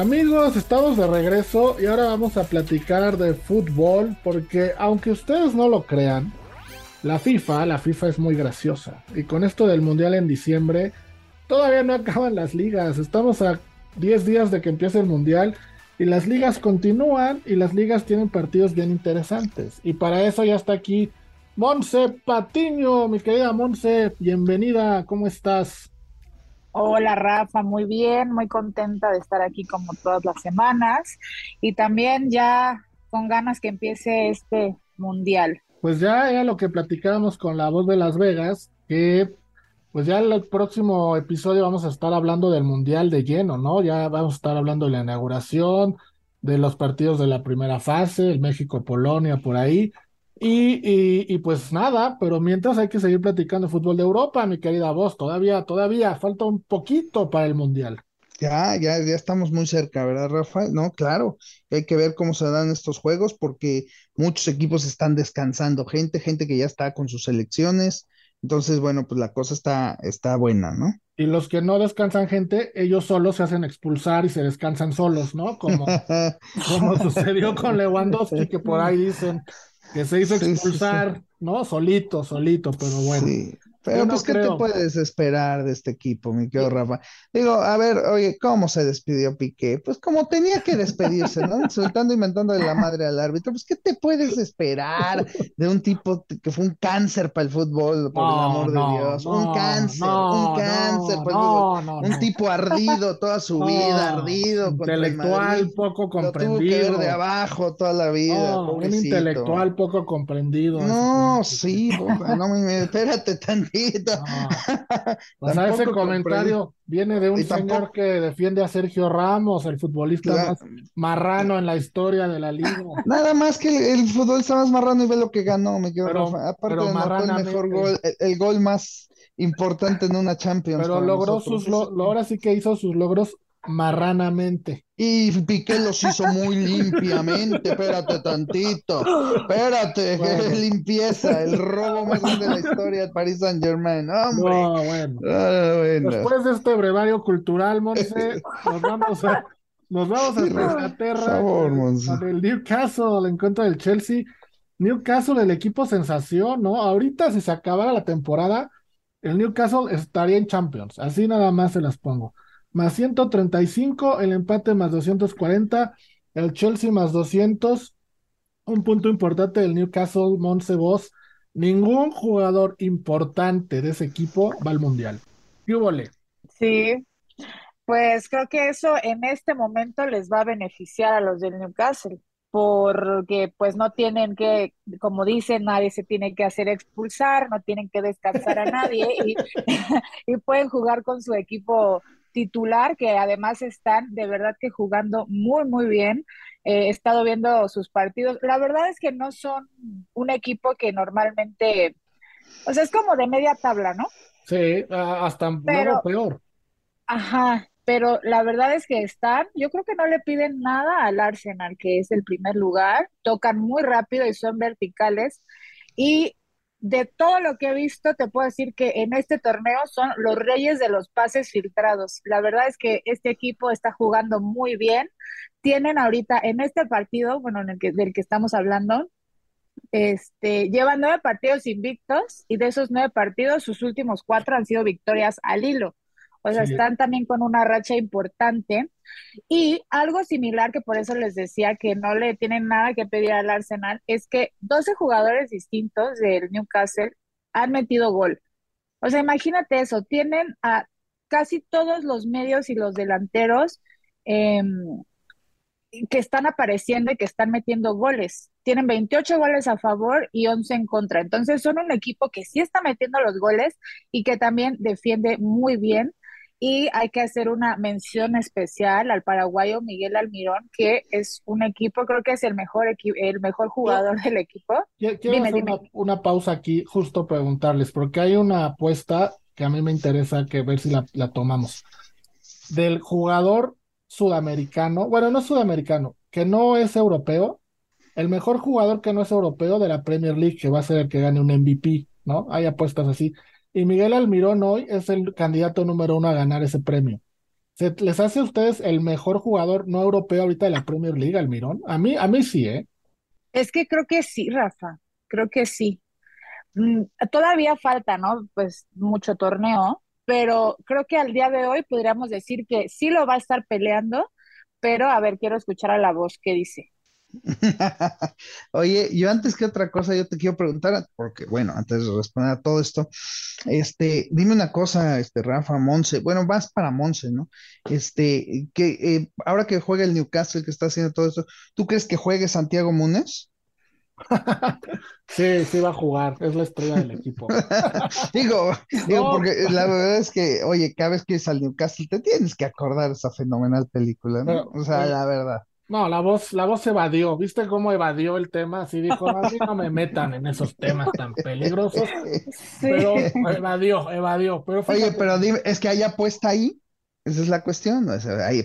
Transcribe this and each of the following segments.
Amigos, estamos de regreso y ahora vamos a platicar de fútbol porque aunque ustedes no lo crean, la FIFA, la FIFA es muy graciosa. Y con esto del Mundial en diciembre, todavía no acaban las ligas, estamos a 10 días de que empiece el Mundial y las ligas continúan y las ligas tienen partidos bien interesantes. Y para eso ya está aquí Monse Patiño, mi querida Monse, bienvenida, ¿cómo estás? Hola Rafa, muy bien, muy contenta de estar aquí como todas las semanas y también ya con ganas que empiece este mundial. Pues ya era lo que platicábamos con la voz de Las Vegas, que pues ya el próximo episodio vamos a estar hablando del mundial de lleno, ¿no? Ya vamos a estar hablando de la inauguración, de los partidos de la primera fase, el México-Polonia por ahí, y, y, pues nada, pero mientras hay que seguir platicando fútbol de Europa, mi querida voz, todavía, todavía falta un poquito para el Mundial. Ya, ya, ya estamos muy cerca, ¿verdad, Rafael? No, claro, hay que ver cómo se dan estos juegos porque muchos equipos están descansando, gente, gente que ya está con sus selecciones, entonces, bueno, pues la cosa está, está buena, ¿no? Y los que no descansan gente, ellos solos se hacen expulsar y se descansan solos, ¿no? Como, como sucedió con Lewandowski, que por ahí dicen, que se hizo expulsar, ¿no? Solito, solito, pero bueno. Pero pues, ¿qué te puedes esperar de este equipo, mi querido Rafa? Digo, a ver, oye, ¿cómo se despidió Piqué? Pues como tenía que despedirse, ¿no? Insultando y inventando de la madre al árbitro. Pues, ¿qué te puedes esperar de un tipo que fue un cáncer para el fútbol, por el amor de Dios? un cáncer, un cáncer para el fútbol. un tipo ardido toda su vida, ardido. Intelectual poco comprendido. Lo tuvo que ver de abajo toda la vida. un intelectual poco comprendido. No, sí, no, me, o sea, ese comentario viene de un señor que defiende a Sergio Ramos, el futbolista más marrano en la historia de la liga. Nada más que el, futbolista más marrano y ve lo que ganó, me quedo Aparte de el mejor gol, el, gol más importante en una Champions. Pero logró sus ahora sí que hizo sus logros marranamente. Y Piqué los hizo muy limpiamente, espérate tantito, espérate, limpieza, el robo más grande de la historia de Paris Saint Germain, hombre. Ah, bueno. Después de este brevario cultural, Monse, nos vamos a, nos vamos a Inglaterra con el Newcastle, el encuentro del Chelsea. Newcastle, el equipo sensación, ¿no? Ahorita si se acabara la temporada, el Newcastle estaría en Champions, así nada más se las pongo más 135, el empate más 240, el Chelsea más 200. Un punto importante del Newcastle, Monse Voss. Ningún jugador importante de ese equipo va al Mundial. ¿Qué Sí, pues creo que eso en este momento les va a beneficiar a los del Newcastle, porque pues no tienen que, como dicen, nadie se tiene que hacer expulsar, no tienen que descansar a nadie y pueden jugar con su equipo titular, que además están de verdad que jugando muy, muy bien. Eh, he estado viendo sus partidos. La verdad es que no son un equipo que normalmente, o sea, es como de media tabla, ¿no? Sí, hasta pero, peor. Ajá, pero la verdad es que están, yo creo que no le piden nada al Arsenal, que es el primer lugar, tocan muy rápido y son verticales. Y de todo lo que he visto, te puedo decir que en este torneo son los reyes de los pases filtrados. La verdad es que este equipo está jugando muy bien. Tienen ahorita en este partido, bueno, en el que, del que estamos hablando, este, llevan nueve partidos invictos y de esos nueve partidos, sus últimos cuatro han sido victorias al hilo. O sea, están también con una racha importante. Y algo similar, que por eso les decía que no le tienen nada que pedir al Arsenal, es que 12 jugadores distintos del Newcastle han metido gol. O sea, imagínate eso, tienen a casi todos los medios y los delanteros em, que están apareciendo y que están metiendo goles. Tienen 28 goles a favor y 11 en contra. Entonces son un equipo que sí está metiendo los goles y que también defiende muy bien. Y hay que hacer una mención especial al paraguayo Miguel Almirón, que es un equipo, creo que es el mejor, el mejor jugador del equipo. Quiero, hacer Una, pausa aquí, justo preguntarles, porque hay una apuesta que a mí me interesa que ver si la, la tomamos. Del jugador sudamericano, bueno, no sudamericano, que no es europeo, el mejor jugador que no es europeo de la Premier League, que va a ser el que gane un MVP, ¿no? Hay apuestas así. Y Miguel Almirón hoy es el candidato número uno a ganar ese premio. ¿Se les hace a ustedes el mejor jugador no europeo ahorita de la Premier League, Almirón? A mí, a mí sí, ¿eh? Es que creo que sí, Rafa, creo que sí. Mm, todavía falta, ¿no? Pues mucho torneo, pero creo que al día de hoy podríamos decir que sí lo va a estar peleando, pero a ver, quiero escuchar a la voz que dice. Oye, yo antes que otra cosa, yo te quiero preguntar, porque bueno, antes de responder a todo esto, este, dime una cosa, este, Rafa, Monse, bueno, vas para Monse, ¿no? Este, que eh, ahora que juega el Newcastle, que está haciendo todo esto, ¿tú crees que juegue Santiago Múnez? Sí, sí va a jugar, es la estrella del equipo. digo, digo, porque la verdad es que, oye, cada vez que es al Newcastle te tienes que acordar esa fenomenal película, ¿no? o sea, la verdad. No, la voz, la voz evadió. ¿Viste cómo evadió el tema? Así dijo, a mí no me metan en esos temas tan peligrosos. Pero evadió, evadió. Pero Oye, pero dime, es que hay apuesta ahí. Esa es la cuestión.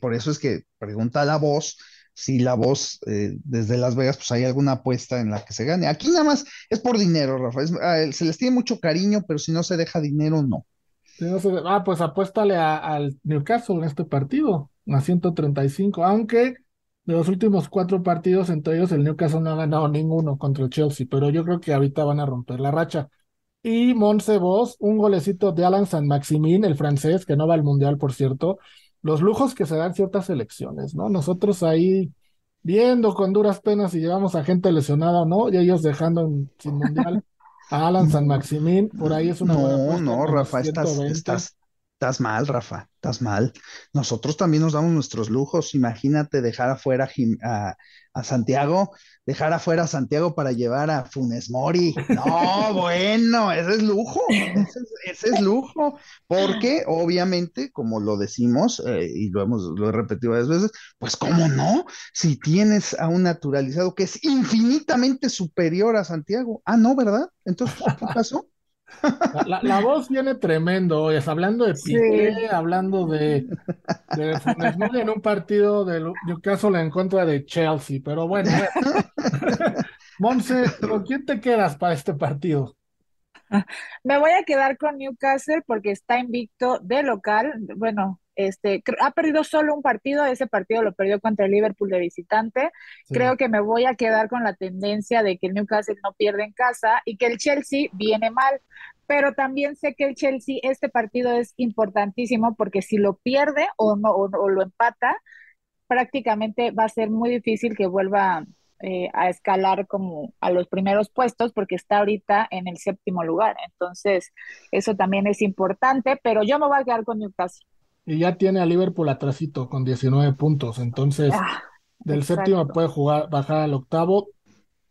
por eso es que pregunta la voz si la voz eh, desde Las Vegas, pues hay alguna apuesta en la que se gane. Aquí nada más es por dinero, Rafa. Ah, se les tiene mucho cariño, pero si no se deja dinero, no. ah, pues apuéstale al Newcastle en este partido, a 135, aunque de los últimos cuatro partidos, entre ellos el Newcastle no ha ganado ninguno contra el Chelsea, pero yo creo que ahorita van a romper la racha. Y Monse Vos, un golecito de Alan San Maximin, el francés, que no va al Mundial, por cierto, los lujos que se dan ciertas elecciones, ¿no? Nosotros ahí viendo con duras penas si llevamos a gente lesionada o no, y ellos dejando sin mundial a Alan San Maximín, por ahí es una No, no, Rafa, estás, estás, estás mal, Rafa, estás mal. Nosotros también nos damos nuestros lujos. Imagínate dejar afuera a, a Santiago, dejar afuera a Santiago para llevar a Funes Mori. No, bueno, ese es lujo, ese es, lujo, porque obviamente, como lo decimos, eh, y lo hemos, lo he repetido varias veces, pues cómo no, si tienes a un naturalizado que es infinitamente superior a Santiago. Ah, no, ¿verdad? Entonces, ¿qué pasó? La, voz viene tremendo, es hablando de Piqué, hablando de, de en un partido de Newcastle en contra de Chelsea, pero bueno. Monse, ¿con quién te quedas para este partido? Me voy a quedar con Newcastle porque está invicto de local. Bueno, este, ha perdido solo un partido, ese partido lo perdió contra el Liverpool de visitante. Creo que me voy a quedar con la tendencia de que el Newcastle no pierde en casa y que el Chelsea viene mal. Pero también sé que el Chelsea, este partido es importantísimo porque si lo pierde o, no, o, lo empata, prácticamente va a ser muy difícil que vuelva eh, a escalar como a los primeros puestos porque está ahorita en el séptimo lugar. Entonces, eso también es importante, pero yo me voy a quedar con Newcastle. Y ya tiene a Liverpool atrásito con 19 puntos. Entonces, ah, del séptimo puede jugar, bajar al octavo.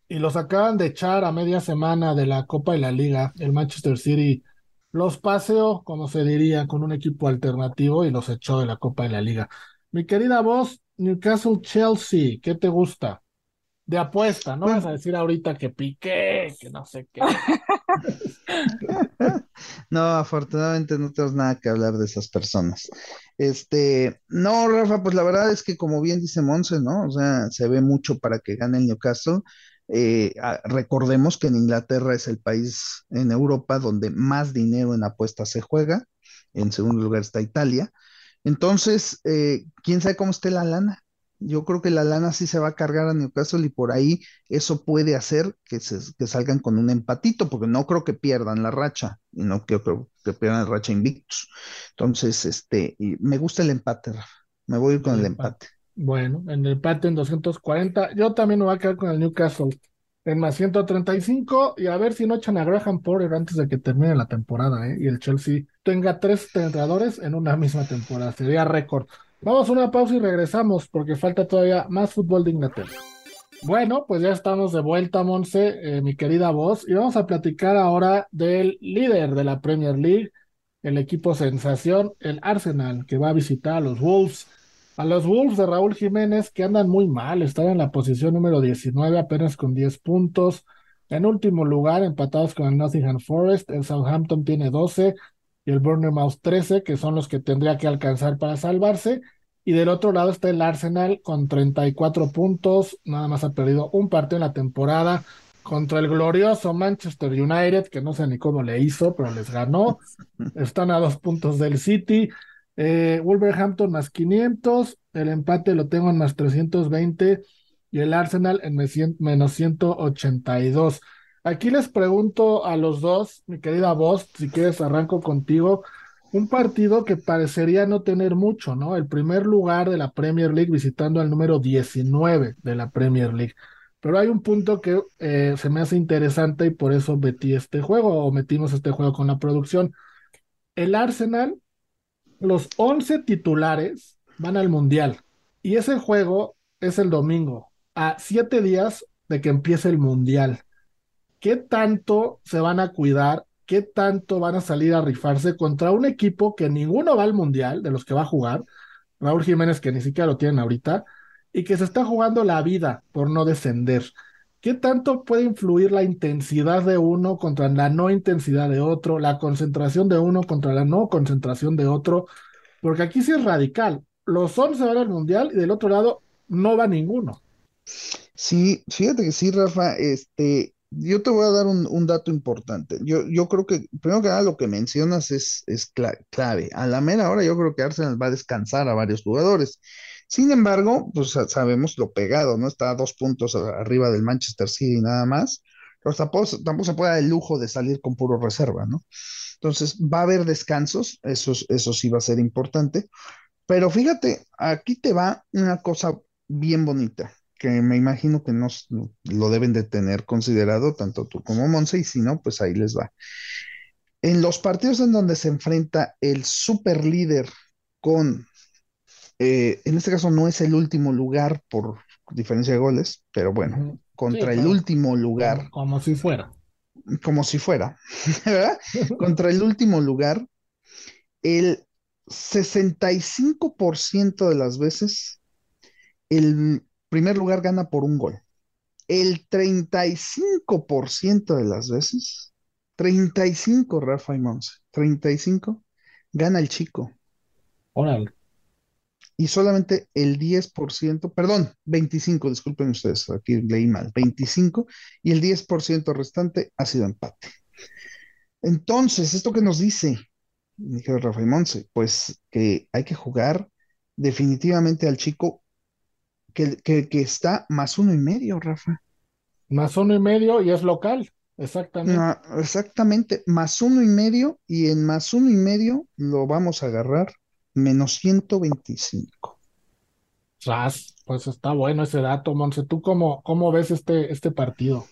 Y los acaban de echar a media semana de la Copa y la Liga. El Manchester City los paseó, como se diría, con un equipo alternativo y los echó de la Copa y la Liga. Mi querida voz, Newcastle Chelsea, ¿qué te gusta? de apuesta, no vas a decir ahorita que piqué, que no sé qué. No, afortunadamente no tenemos nada que hablar de esas personas. Este, no, Rafa, pues la verdad es que como bien dice Monse, ¿no? O sea, se ve mucho para que gane el Newcastle. Eh, recordemos que en Inglaterra es el país en Europa donde más dinero en apuestas se juega. En segundo lugar está Italia. Entonces, eh, quién sabe cómo esté la lana. Yo creo que la lana sí se va a cargar a Newcastle y por ahí eso puede hacer que, se, que salgan con un empatito, porque no creo que pierdan la racha y no creo, que pierdan la racha invictus. Entonces, este, y me gusta el empate, Rafa. Me voy a ir con el, empate. Bueno, en el empate en 240. Yo también me voy a quedar con el Newcastle en más 135 y a ver si no echan a Graham Porter antes de que termine la temporada ¿eh? y el Chelsea tenga tres entrenadores en una misma temporada. Sería récord. Vamos a una pausa y regresamos porque falta todavía más fútbol de Inglaterra. Bueno, pues ya estamos de vuelta, Monse, eh, mi querida voz, y vamos a platicar ahora del líder de la Premier League, el equipo sensación, el Arsenal, que va a visitar a los Wolves. A los Wolves de Raúl Jiménez, que andan muy mal, están en la posición número 19, apenas con 10 puntos. En último lugar, empatados con el Nottingham Forest, el Southampton tiene 12, y el Bournemouth 13, que son los que tendría que alcanzar para salvarse. Y del otro lado está el Arsenal con 34 puntos, nada más ha perdido un partido en la temporada contra el glorioso Manchester United, que no sé ni cómo le hizo, pero les ganó. Están a dos puntos del City. Eh, Wolverhampton más 500, el empate lo tengo en más 320 y el Arsenal en menos 182. Aquí les pregunto a los dos, mi querida voz, si quieres arranco contigo, un partido que parecería no tener mucho, ¿no? El primer lugar de la Premier League visitando al número 19 de la Premier League. Pero hay un punto que eh, se me hace interesante y por eso metí este juego o metimos este juego con la producción. El Arsenal, los 11 titulares van al Mundial y ese juego es el domingo, a siete días de que empiece el Mundial. ¿Qué tanto se van a cuidar? ¿Qué tanto van a salir a rifarse contra un equipo que ninguno va al Mundial, de los que va a jugar? Raúl Jiménez, que ni siquiera lo tienen ahorita, y que se está jugando la vida por no descender. ¿Qué tanto puede influir la intensidad de uno contra la no intensidad de otro, la concentración de uno contra la no concentración de otro? Porque aquí sí es radical. Los 11 van al mundial y del otro lado no va ninguno. Sí, fíjate que sí, Rafa, este, yo te voy a dar un, dato importante. Yo, yo creo que, primero que nada, lo que mencionas es, es clave. A la mera hora yo creo que Arsenal va a descansar a varios jugadores. Sin embargo, pues sabemos lo pegado, ¿no? Está a dos puntos arriba del Manchester City nada más. Pero tampoco, se puede dar el lujo de salir con puro reserva, ¿no? Entonces, va a haber descansos, eso, eso sí va a ser importante. Pero fíjate, aquí te va una cosa bien bonita, que me imagino que no lo deben de tener considerado tanto tú como Monse, y si no, pues ahí les va. En los partidos en donde se enfrenta el super líder con eh, en este caso no es el último lugar por diferencia de goles, pero bueno, contra el último lugar. Como, si fuera. Como si fuera, ¿verdad? contra el último lugar, el 65% de las veces el primer lugar gana por un gol. El 35% de las veces, 35, Rafa y Monse, 35, gana el chico. Órale y solamente el 10%, perdón, 25, disculpen ustedes, aquí leí mal, 25 y el 10% restante ha sido empate. Entonces, ¿esto que nos dice? Dije Rafael Monse, pues que hay que jugar definitivamente al chico que, que, está más uno y medio, Rafa. Más uno y medio y es local, exactamente. exactamente, más uno y medio y en más uno y medio lo vamos a agarrar menos 125. pues está bueno ese dato, Monse. ¿Tú cómo, cómo ves este, este partido?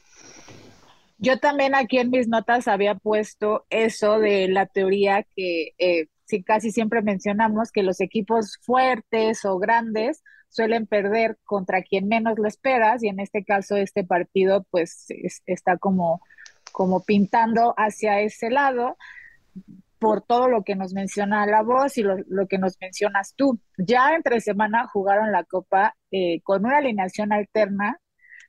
Yo también aquí en mis notas había puesto eso de la teoría que eh, sí, casi siempre mencionamos que los equipos fuertes o grandes suelen perder contra quien menos lo esperas y en este caso este partido pues está como, como pintando hacia ese lado por todo lo que nos menciona la voz y lo, que nos mencionas tú. Ya entre semana jugaron la Copa eh, con una alineación alterna,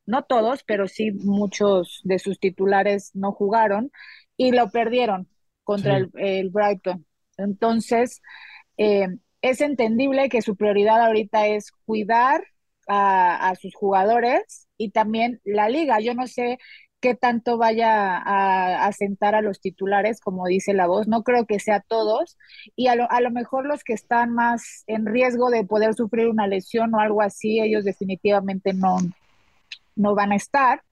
no todos, pero sí muchos de sus titulares no jugaron y lo perdieron contra el, Brighton. Entonces, eh, es entendible que su prioridad ahorita es cuidar a, sus jugadores y también la liga. Yo no sé qué tanto vaya a, a, sentar a los titulares, como dice la voz. No creo que sea todos. Y a lo, a lo mejor los que están más en riesgo de poder sufrir una lesión o algo así, ellos definitivamente no, no van a estar.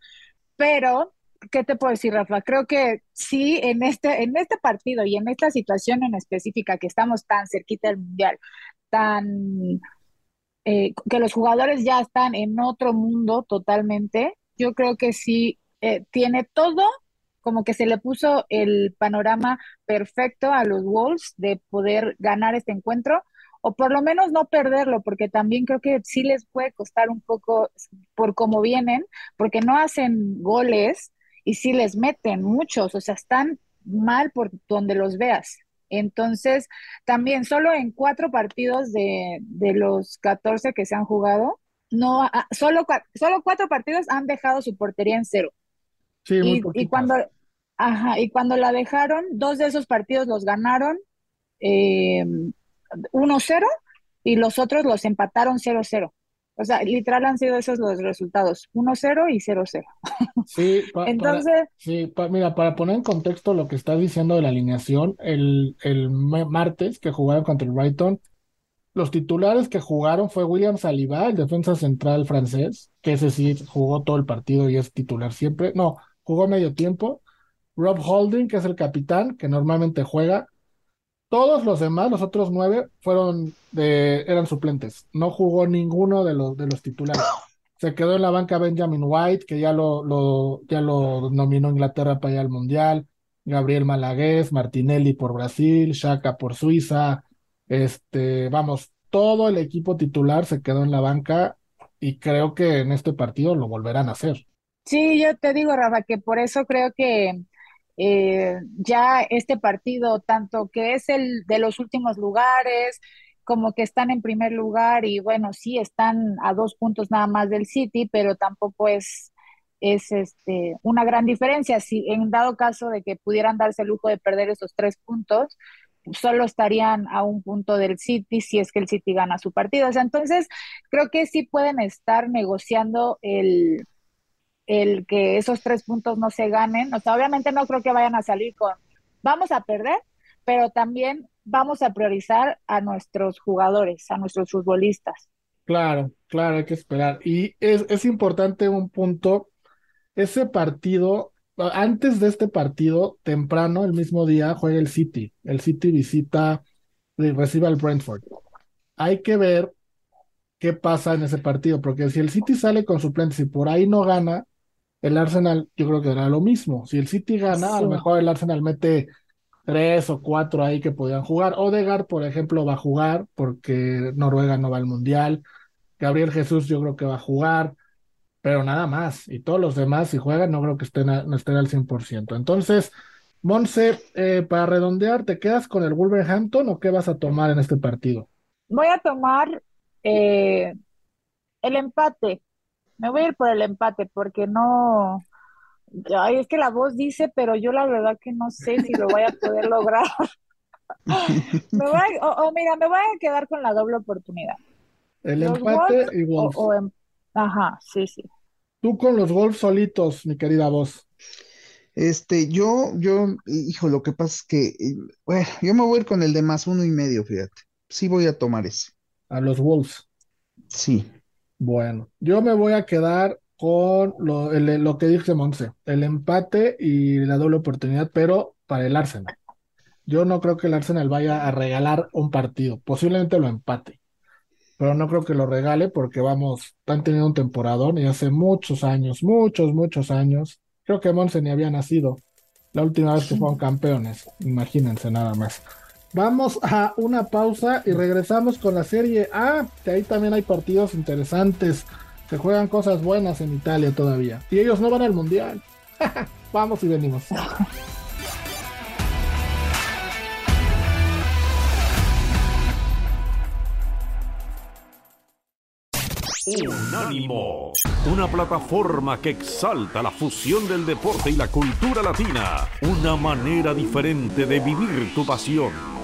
Pero, ¿qué te puedo decir, Rafa? Creo que sí, en este, en este partido y en esta situación en específica que estamos tan cerquita del Mundial, tan... Eh, que los jugadores ya están en otro mundo totalmente, yo creo que sí eh, tiene todo, como que se le puso el panorama perfecto a los Wolves de poder ganar este encuentro o por lo menos no perderlo, porque también creo que sí les puede costar un poco por cómo vienen, porque no hacen goles y sí les meten muchos, o sea, están mal por donde los veas. Entonces, también solo en cuatro partidos de, de los 14 que se han jugado, no, ah, solo, solo cuatro partidos han dejado su portería en cero y, cuando, ajá, y cuando la dejaron, dos de esos partidos los ganaron eh, 1-0 y los otros los empataron 0-0. O sea, literal han sido esos los resultados, 1-0 y 0-0. Sí, Entonces, sí mira, para poner en contexto lo que estás diciendo de la alineación, el, el martes que jugaron contra el Brighton, los titulares que jugaron fue William Saliba, el defensa central francés, que ese sí jugó todo el partido y es titular siempre. No, jugó medio tiempo. Rob Holding, que es el capitán, que normalmente juega. Todos los demás, los otros nueve, fueron de, eran suplentes. No jugó ninguno de los, de los titulares. Se quedó en la banca Benjamin White, que ya lo, lo, ya lo nominó Inglaterra para ir al Mundial. Gabriel Malagués, Martinelli por Brasil, Shaka por Suiza. Este, vamos, todo el equipo titular se quedó en la banca y creo que en este partido lo volverán a hacer. Sí, yo te digo, Rafa, que por eso creo que eh, ya este partido, tanto que es el de los últimos lugares, como que están en primer lugar y bueno, sí están a dos puntos nada más del City, pero tampoco es, es este, una gran diferencia. Si en dado caso de que pudieran darse el lujo de perder esos tres puntos, solo estarían a un punto del City si es que el City gana su partido. O sea, entonces creo que sí pueden estar negociando el, el que esos tres puntos no se ganen. O sea, obviamente no creo que vayan a salir con, vamos a perder, pero también vamos a priorizar a nuestros jugadores, a nuestros futbolistas. Claro, claro, hay que esperar. Y es, es importante un punto, ese partido, antes de este partido, temprano, el mismo día, juega el City. El City visita, recibe al Brentford. Hay que ver qué pasa en ese partido, porque si el City sale con suplentes y por ahí no gana, el Arsenal yo creo que hará lo mismo. Si el City gana, a lo mejor el Arsenal mete tres o cuatro ahí que podían jugar. Odegaard, por ejemplo, va a jugar porque Noruega no va al Mundial. Gabriel Jesús yo creo que va a jugar, pero nada más. Y todos los demás, si juegan, no creo que estén, no estén al 100%. Entonces, Monse, eh, para redondear, ¿te quedas con el Wolverhampton o qué vas a tomar en este partido? Voy a tomar eh, el empate. Me voy a ir por el empate porque no. Ay, es que la voz dice, pero yo la verdad que no sé si lo voy a poder lograr. me voy o, mira, me voy a quedar con la doble oportunidad. El empate y Wolves. Em, ajá, sí, sí. Tú con los Wolves solitos, mi querida voz. Este, yo, yo, hijo, lo que pasa es que, eh, bueno, yo me voy a ir con el de más uno y medio, fíjate. Sí voy a tomar ese. A los Wolves. Sí. Bueno, yo me voy a quedar con lo, lo que dice Monse, el empate y la doble oportunidad, pero para el Arsenal. Yo no creo que el Arsenal vaya a regalar un partido, posiblemente lo empate, pero no creo que lo regale porque vamos, están teniendo un temporadón y hace muchos años, muchos, muchos años, creo que Monse ni había nacido la última vez que fueron campeones, imagínense nada más. Vamos a una pausa y regresamos con la Serie A, que ahí también hay partidos interesantes. Se juegan cosas buenas en Italia todavía. Y ellos no van al Mundial. Vamos y venimos. Unánimo, una plataforma que exalta la fusión del deporte y la cultura latina, una manera diferente de vivir tu pasión.